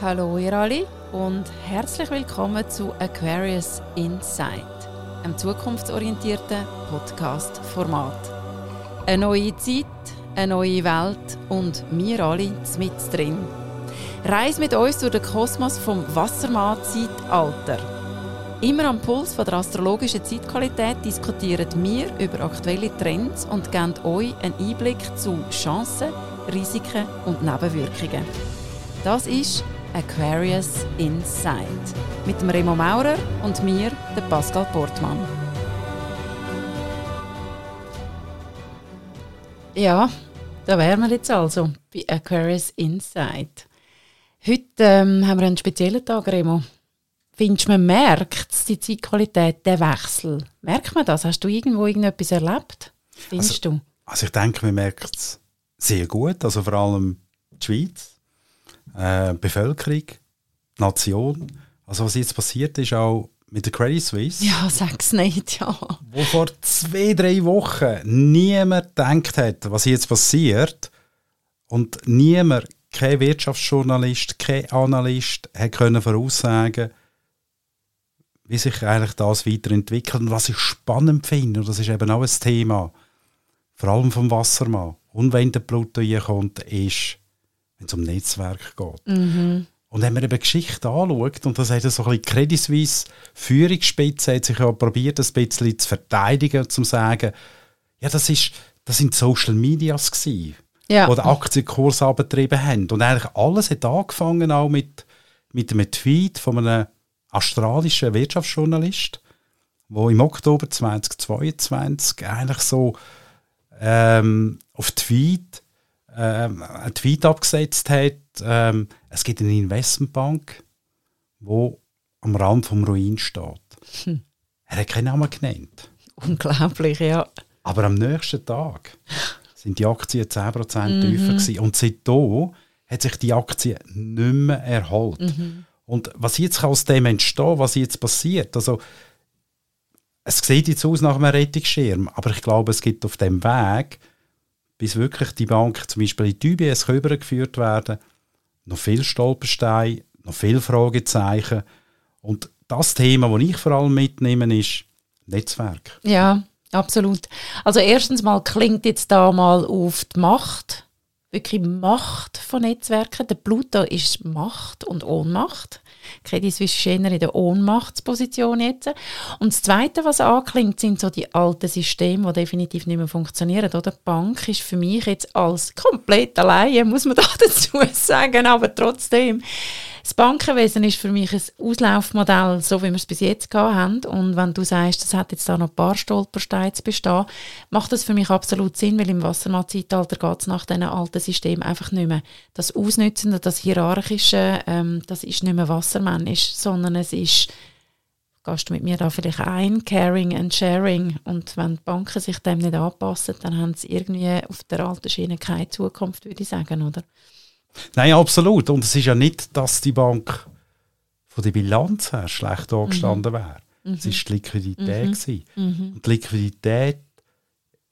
Hallo ihr alle und herzlich willkommen zu Aquarius Insight, einem zukunftsorientierten Podcast-Format. Eine neue Zeit, eine neue Welt und wir alle mit drin. Reis mit uns durch den Kosmos vom Wassermann-Zeitalter. Immer am Puls von der astrologischen Zeitqualität diskutieren wir über aktuelle Trends und geben euch einen Einblick zu Chancen, Risiken und Nebenwirkungen. Das ist Aquarius Insight mit dem Remo Maurer und mir, der Pascal Portmann. Ja, da wären wir jetzt also bei Aquarius Insight. Heute ähm, haben wir einen speziellen Tag, Remo. Findest du, man merkt die Zeitqualität, der Wechsel? Merkt man das? Hast du irgendwo irgendetwas erlebt? Findest also, du? Also ich denke, man merkt es sehr gut. Also vor allem die Schweiz äh, Bevölkerung, Nation. Also was jetzt passiert ist auch mit der Credit Suisse. Ja, sag's nicht, ja. Wo vor zwei, drei Wochen niemand gedacht hat, was jetzt passiert und niemand, kein Wirtschaftsjournalist, kein Analyst, hat können voraussagen, wie sich eigentlich das weiterentwickelt und was ich spannend finde, und das ist eben auch ein Thema, vor allem vom Wassermann, und wenn der Pluto hier kommt, ist wenn es um Netzwerk geht. Mhm. Und wenn man eben Geschichte anschaut, und das hat so ein bisschen Credit Suisse Führungsspitze hat sich ja probiert, ein bisschen zu verteidigen und zu sagen, ja, das, ist, das sind Social Medias gewesen, ja. die den Aktienkurs abgetrieben haben. Und eigentlich alles hat angefangen auch mit, mit einem Tweet von einem australischen Wirtschaftsjournalist, wo im Oktober 2022 eigentlich so ähm, auf Tweet ähm, einen Tweet abgesetzt hat, ähm, es gibt eine Investmentbank, wo am Rand vom Ruin steht. Hm. Er hat keinen Namen genannt. Unglaublich, ja. Aber am nächsten Tag sind die Aktien 10% mhm. tiefer gewesen. Und seitdem hat sich die Aktie nicht mehr erholt. Mhm. Und was jetzt aus dem entstehen, was jetzt passiert, also es sieht jetzt aus nach einem Rettungsschirm, aber ich glaube, es gibt auf dem Weg bis wirklich die Bank zum Beispiel in die UBS übergeführt werden, noch viel Stolpersteine, noch viel Fragezeichen. Und das Thema, das ich vor allem mitnehme, ist Netzwerk. Ja, absolut. Also erstens mal klingt jetzt da mal auf die Macht, wirklich Macht von Netzwerken. Der Pluto ist Macht und Ohnmacht. Credit Suisse ist in der Ohnmachtsposition jetzt. Und das Zweite, was anklingt, sind so die alten Systeme, die definitiv nicht mehr funktionieren. Oder? Die Bank ist für mich jetzt als komplett allein, muss man da dazu sagen, aber trotzdem das Bankenwesen ist für mich ein Auslaufmodell, so wie wir es bis jetzt gehabt haben. Und wenn du sagst, das hat jetzt da noch ein paar Stolpersteine zu bestehen, macht das für mich absolut Sinn, weil im Wassermann-Zeitalter geht es nach diesen alten Systemen einfach nicht mehr. Das Ausnützen, das Hierarchische, ähm, das ist nicht mehr wassermännisch, sondern es ist gehst du mit mir da vielleicht ein, Caring and Sharing. Und wenn die Banken sich dem nicht anpassen, dann haben sie irgendwie auf der alten Schiene keine Zukunft, würde ich sagen, oder? Nein, absolut. Und es ist ja nicht, dass die Bank von der Bilanz her schlecht angestanden mhm. wäre. Mhm. Es war die Liquidität. Mhm. mhm. Und die Liquidität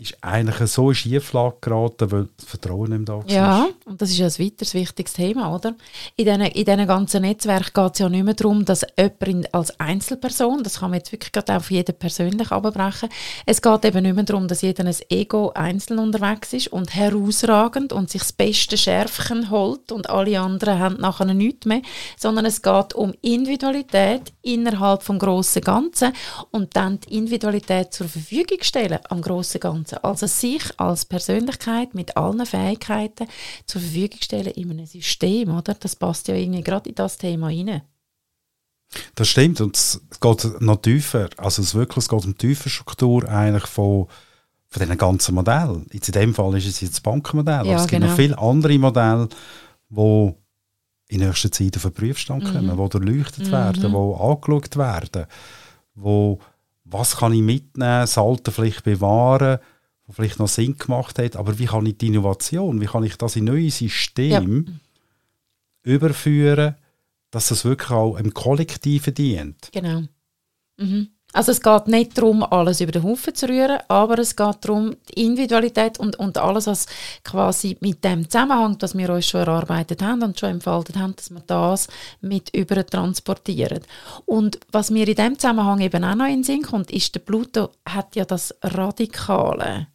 ist eigentlich so in Schieflage geraten, weil das Vertrauen nicht da. Ja, und das ist ein weiteres wichtiges Thema, oder? In diesen, in diesen ganzen Netzwerken geht es ja nicht mehr darum, dass jemand als Einzelperson, das kann man jetzt wirklich gerade auf jeden persönlich abbrechen, es geht eben nicht mehr darum, dass jeder ein Ego einzeln unterwegs ist und herausragend und sich das beste Schärfchen holt und alle anderen haben nachher nichts mehr, sondern es geht um Individualität innerhalb vom grossen Ganzen und dann die Individualität zur Verfügung stellen am grossen Ganzen. Ganzen. Also sich als Persönlichkeit mit allen Fähigkeiten zur Verfügung stellen in einem System, oder? Das passt ja irgendwie gerade in das Thema rein. Das stimmt und es geht noch tiefer. Also es wirklich es geht um die tiefe Struktur eigentlich von, von diesen ganzen Modellen. Jetzt in dem Fall ist es jetzt das Bankenmodell. Ja, es gibt genau. noch viele andere Modelle, die in nächster Zeit auf den Prüfstand kommen, mhm. die durchleuchtet mhm. werden, die angeschaut werden, wo was kann ich mitnehmen, das Alte vielleicht bewahren, was vielleicht noch Sinn gemacht hat, aber wie kann ich die Innovation, wie kann ich das in neue Systeme ja. überführen, dass es wirklich auch im Kollektiven dient. Genau. Mhm. Also es geht nicht darum, alles über den Haufen zu rühren, aber es geht darum, die Individualität und, und alles, was quasi mit dem zusammenhängt, was wir uns schon erarbeitet haben und schon entfaltet haben, dass wir das mit über transportieren. Und was mir in dem Zusammenhang eben auch noch in den Sinn kommt, ist, der Pluto hat ja das Radikale.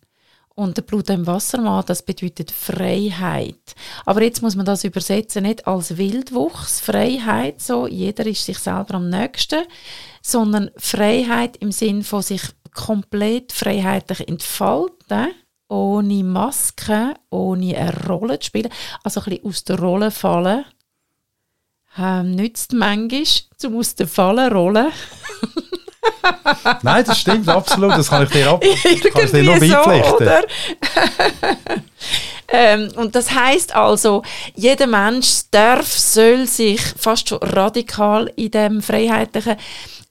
Und der Blut im Wassermann, das bedeutet Freiheit. Aber jetzt muss man das übersetzen, nicht als Wildwuchs, Freiheit, so, jeder ist sich selber am nächsten, sondern Freiheit im Sinn von sich komplett freiheitlich entfalten, ohne Maske, ohne eine Rolle zu spielen, also ein bisschen aus der Rolle fallen. Ähm, nützt manchmal, zum aus der Falle rollen. Nein, das stimmt, absolut. Das kann ich dir, ab kann ich dir noch beipflichten. So, ähm, und das heißt also, jeder Mensch darf, soll sich fast schon radikal in dem Freiheitlichen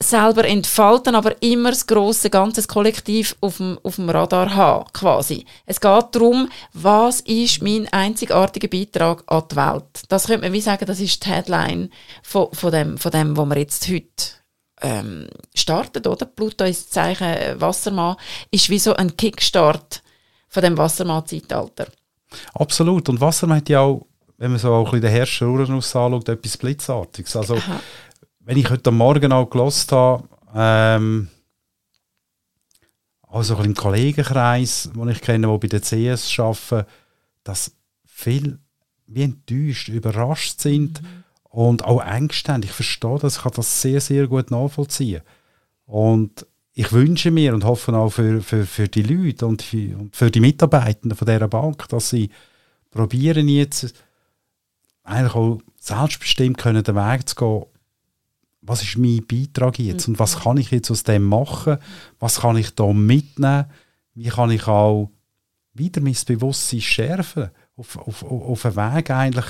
selber entfalten, aber immer das große ganze Kollektiv auf dem, auf dem Radar haben, quasi. Es geht darum, was ist mein einzigartiger Beitrag an die Welt. Das könnte man wie sagen, das ist die Headline von, von, dem, von dem, was wir jetzt heute ähm, startet, oder? Pluto ist Zeichen äh, Wassermann, ist wie so ein Kickstart von dem Wassermann-Zeitalter. Absolut. Und Wassermann hat ja auch, wenn man so auch ein bisschen den Herrscher Uranus anschaut, etwas Blitzartiges. Also, Aha. wenn ich heute Morgen auch gelost habe, ähm, also im Kollegenkreis, den ich kenne, die bei der CS arbeiten, dass viele wie enttäuscht, überrascht sind, mhm und auch engständig. Ich verstehe das, ich kann das sehr, sehr gut nachvollziehen. Und ich wünsche mir und hoffe auch für, für, für die Leute und für, und für die Mitarbeitenden von dieser Bank, dass sie probieren jetzt eigentlich auch selbstbestimmt können den Weg zu gehen, was ist mein Beitrag jetzt? Und was mhm. kann ich jetzt aus dem machen, was kann ich da mitnehmen, wie kann ich auch wieder mein Bewusstsein schärfen, auf, auf, auf einen Weg eigentlich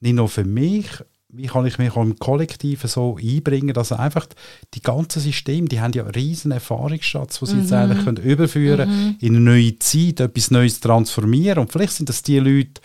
nicht nur für mich, wie kann ich mich auch im Kollektiv so einbringen, dass einfach die ganzen Systeme, die haben ja einen riesen Erfahrungsschatz, den sie mhm. jetzt eigentlich können überführen mhm. in eine neue Zeit, etwas Neues transformieren und vielleicht sind das die Leute,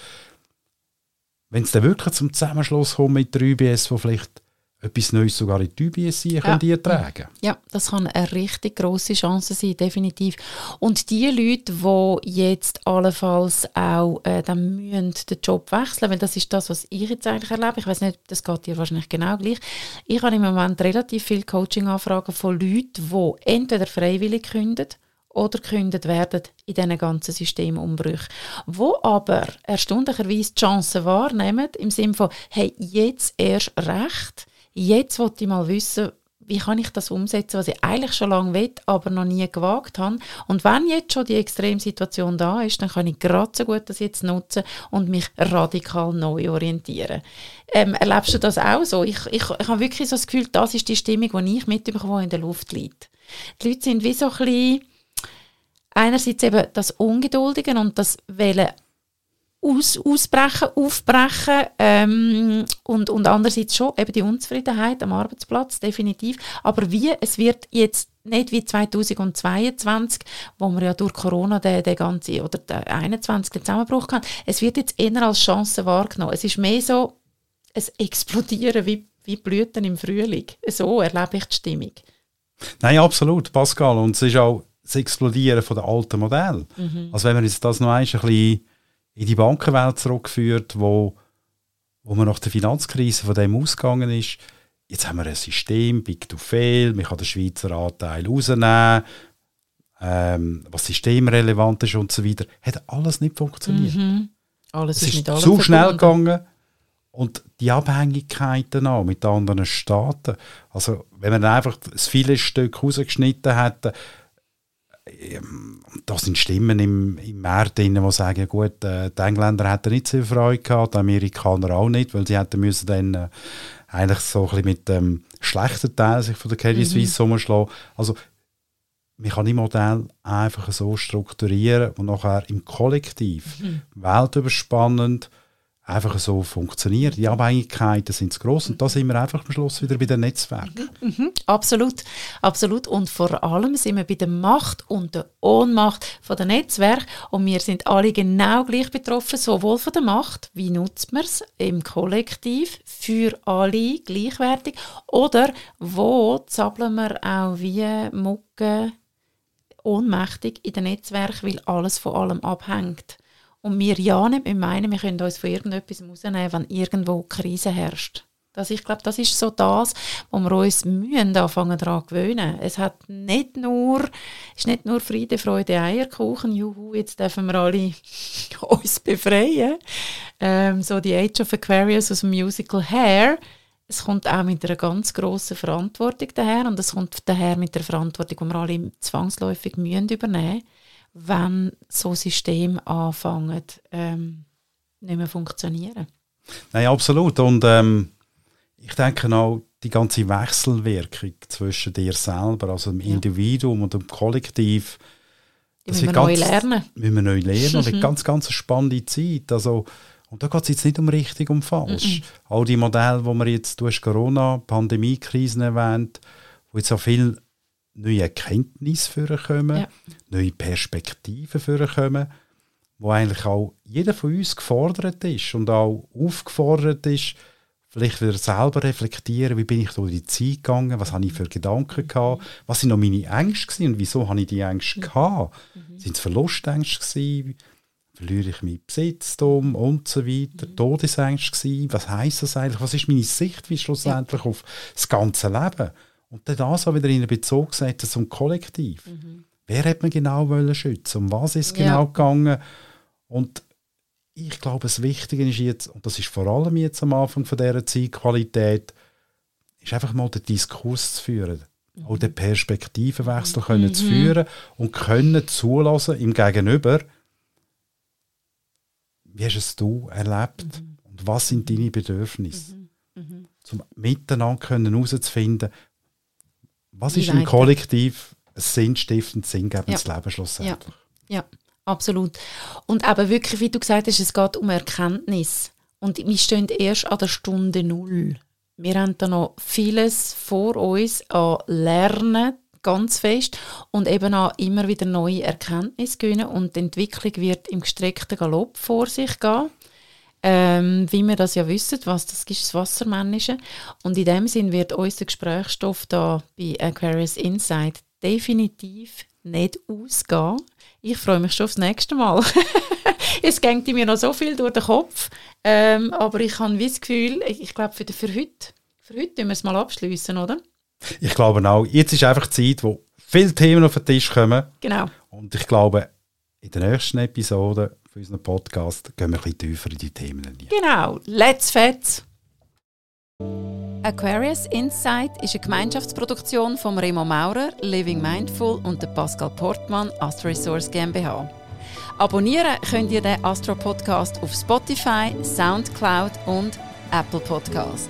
wenn es dann wirklich zum Zusammenschluss kommt mit der UBS, wo vielleicht etwas Neues sogar in die UBS sein, können ja. die tragen. Ja, das kann eine richtig große Chance sein, definitiv. Und die Leute, die jetzt allenfalls auch äh, dann müssen den Job wechseln, weil das ist das, was ich jetzt eigentlich erlebe. Ich weiß nicht, das geht dir wahrscheinlich genau gleich. Ich habe im Moment relativ viele Coaching-Anfragen von Leuten, die entweder freiwillig kündigen oder gekündigt werden in diesen ganzen Systemumbrüchen, wo aber erstaunlicherweise die Chancen wahrnehmen, im Sinne von, hey, jetzt erst recht, Jetzt wollte ich mal wissen, wie kann ich das umsetzen, was ich eigentlich schon lange will, aber noch nie gewagt habe. Und wenn jetzt schon die Extremsituation da ist, dann kann ich gerade so gut das jetzt nutzen und mich radikal neu orientieren. Ähm, erlebst du das auch so? Ich, ich, ich habe wirklich so das Gefühl, das ist die Stimmung, die ich mitbekomme, die in der Luft liegt. Die Leute sind wie so ein bisschen einerseits eben das Ungeduldige und das Wollen aus, ausbrechen, aufbrechen ähm, und, und andererseits schon eben die Unzufriedenheit am Arbeitsplatz, definitiv. Aber wie, es wird jetzt nicht wie 2022, wo wir ja durch Corona den, den ganzen, oder den 21. den Zusammenbruch hatten, es wird jetzt eher als Chance wahrgenommen. Es ist mehr so ein Explodieren wie, wie Blüten im Frühling. So erlebe ich die Stimmung. Nein, absolut, Pascal. Und es ist auch das Explodieren von den alten Modellen. Mhm. Also wenn wir jetzt das noch ein bisschen in die Bankenwelt zurückgeführt, wo, wo man nach der Finanzkrise von dem ausgegangen ist. Jetzt haben wir ein System, Big to Fail, man kann den Schweizer Anteil rausnehmen, ähm, was systemrelevant ist und so weiter. Hat alles nicht funktioniert. Mhm. Alles es ist, ist zu schnell gegangen und die Abhängigkeiten auch mit anderen Staaten. Also wenn man einfach das viele Stück rausgeschnitten hätte, da sind Stimmen im, im Markt drin, die sagen, gut, äh, die Engländer hätten nicht so viel Freude gehabt, die Amerikaner auch nicht, weil sie hätten müssen dann äh, eigentlich so ein bisschen mit dem schlechten Teil sich von der Credit mhm. Suisse mhm. umschlagen. Also man kann die Modell einfach so strukturieren und nachher im Kollektiv mhm. weltüberspannend einfach so funktioniert. Die Abhängigkeiten sind zu gross und da sind wir einfach am Schluss wieder bei den Netzwerken. Mhm, mhm, absolut, absolut. Und vor allem sind wir bei der Macht und der Ohnmacht von der Netzwerke und wir sind alle genau gleich betroffen, sowohl von der Macht, wie nutzt man es im Kollektiv für alle gleichwertig oder wo zappeln wir auch wie Mucke ohnmächtig in den Netzwerken, weil alles von allem abhängt. Und wir ja nicht mehr meinen, wir können uns von irgendetwas rausnehmen, wenn irgendwo Krise herrscht. Das, ich glaube, das ist so das, wo wir uns müssen anfangen daran gewöhnen. Es hat nicht nur, ist nicht nur Friede, Freude, Eierkuchen, juhu, jetzt dürfen wir alle uns befreien. Ähm, so die Age of Aquarius aus dem Musical Hair. Es kommt auch mit einer ganz grossen Verantwortung daher und es kommt daher mit der Verantwortung, die wir alle zwangsläufig müssen übernehmen wenn so Systeme anfangen, ähm, nicht mehr funktionieren. Nein, absolut. Und ähm, ich denke auch, die ganze Wechselwirkung zwischen dir selber, also dem ja. Individuum und dem Kollektiv, das müssen wir ganz, neu lernen. Müssen wir neu lernen. Und eine ganz, ganz spannende Zeit. Also, und da geht es jetzt nicht um richtig und falsch. Mm -mm. All die Modelle, die wir jetzt, du hast Corona, Pandemiekrisen erwähnt, wo jetzt auch viel neue Erkenntnisse vorkommen, ja. neue Perspektiven vorkommen, wo eigentlich auch jeder von uns gefordert ist und auch aufgefordert ist, vielleicht wieder selber reflektieren, wie bin ich durch die Zeit gegangen, was habe ich für Gedanken gehabt, was sind noch meine Ängste und wieso habe ich die Ängste gehabt? Mhm. Sind es Verlustängste gewesen? Verliere ich meinen Besitztum und so weiter? Mhm. Todesängste gewesen? Was heisst das eigentlich? Was ist meine Sicht wie schlussendlich ja. auf das ganze Leben? Und dann das auch wieder in einen Bezug setzen zum Kollektiv. Mhm. Wer hat man genau wollen schützen? Um was ist es ja. genau gegangen? Und ich glaube, das Wichtige ist jetzt, und das ist vor allem jetzt am Anfang von dieser Zeitqualität, ist einfach mal den Diskurs zu führen. Mhm. Auch den Perspektivenwechsel mhm. können zu führen und können zulassen im Gegenüber, wie hast es du erlebt mhm. und was sind deine Bedürfnisse? Mhm. Mhm. Zum Miteinander können herauszufinden, was ist im Kollektiv ein sinnstiftendes, sinngebendes ja. Leben schlussendlich? Ja. ja, absolut. Und eben wirklich, wie du gesagt hast, es geht um Erkenntnis. Und wir stehen erst an der Stunde Null. Wir haben da noch vieles vor uns an Lernen, ganz fest, und eben auch immer wieder neue Erkenntnisse gewinnen. Und die Entwicklung wird im gestreckten Galopp vor sich gehen. Ähm, wie wir das ja wissen, was das ist, das Wassermännische. Und in dem Sinn wird unser Gesprächsstoff da bei Aquarius Insight definitiv nicht ausgehen. Ich freue mich schon aufs nächste Mal. es geht mir noch so viel durch den Kopf, ähm, aber ich habe das Gefühl, ich, glaube für, für heute, für heute müssen wir es mal abschließen, oder? Ich glaube auch. Jetzt ist einfach die Zeit, wo viele Themen auf den Tisch kommen. Genau. Und ich glaube, in der nächsten Episode von unserem Podcast gehen wir ein bisschen tiefer in die Themen rein. Genau, let's fetz! Aquarius Insight ist eine Gemeinschaftsproduktion von Remo Maurer, Living Mindful und der Pascal Portmann, Astro Resource GmbH. Abonnieren könnt ihr den Astro Podcast auf Spotify, Soundcloud und Apple Podcast.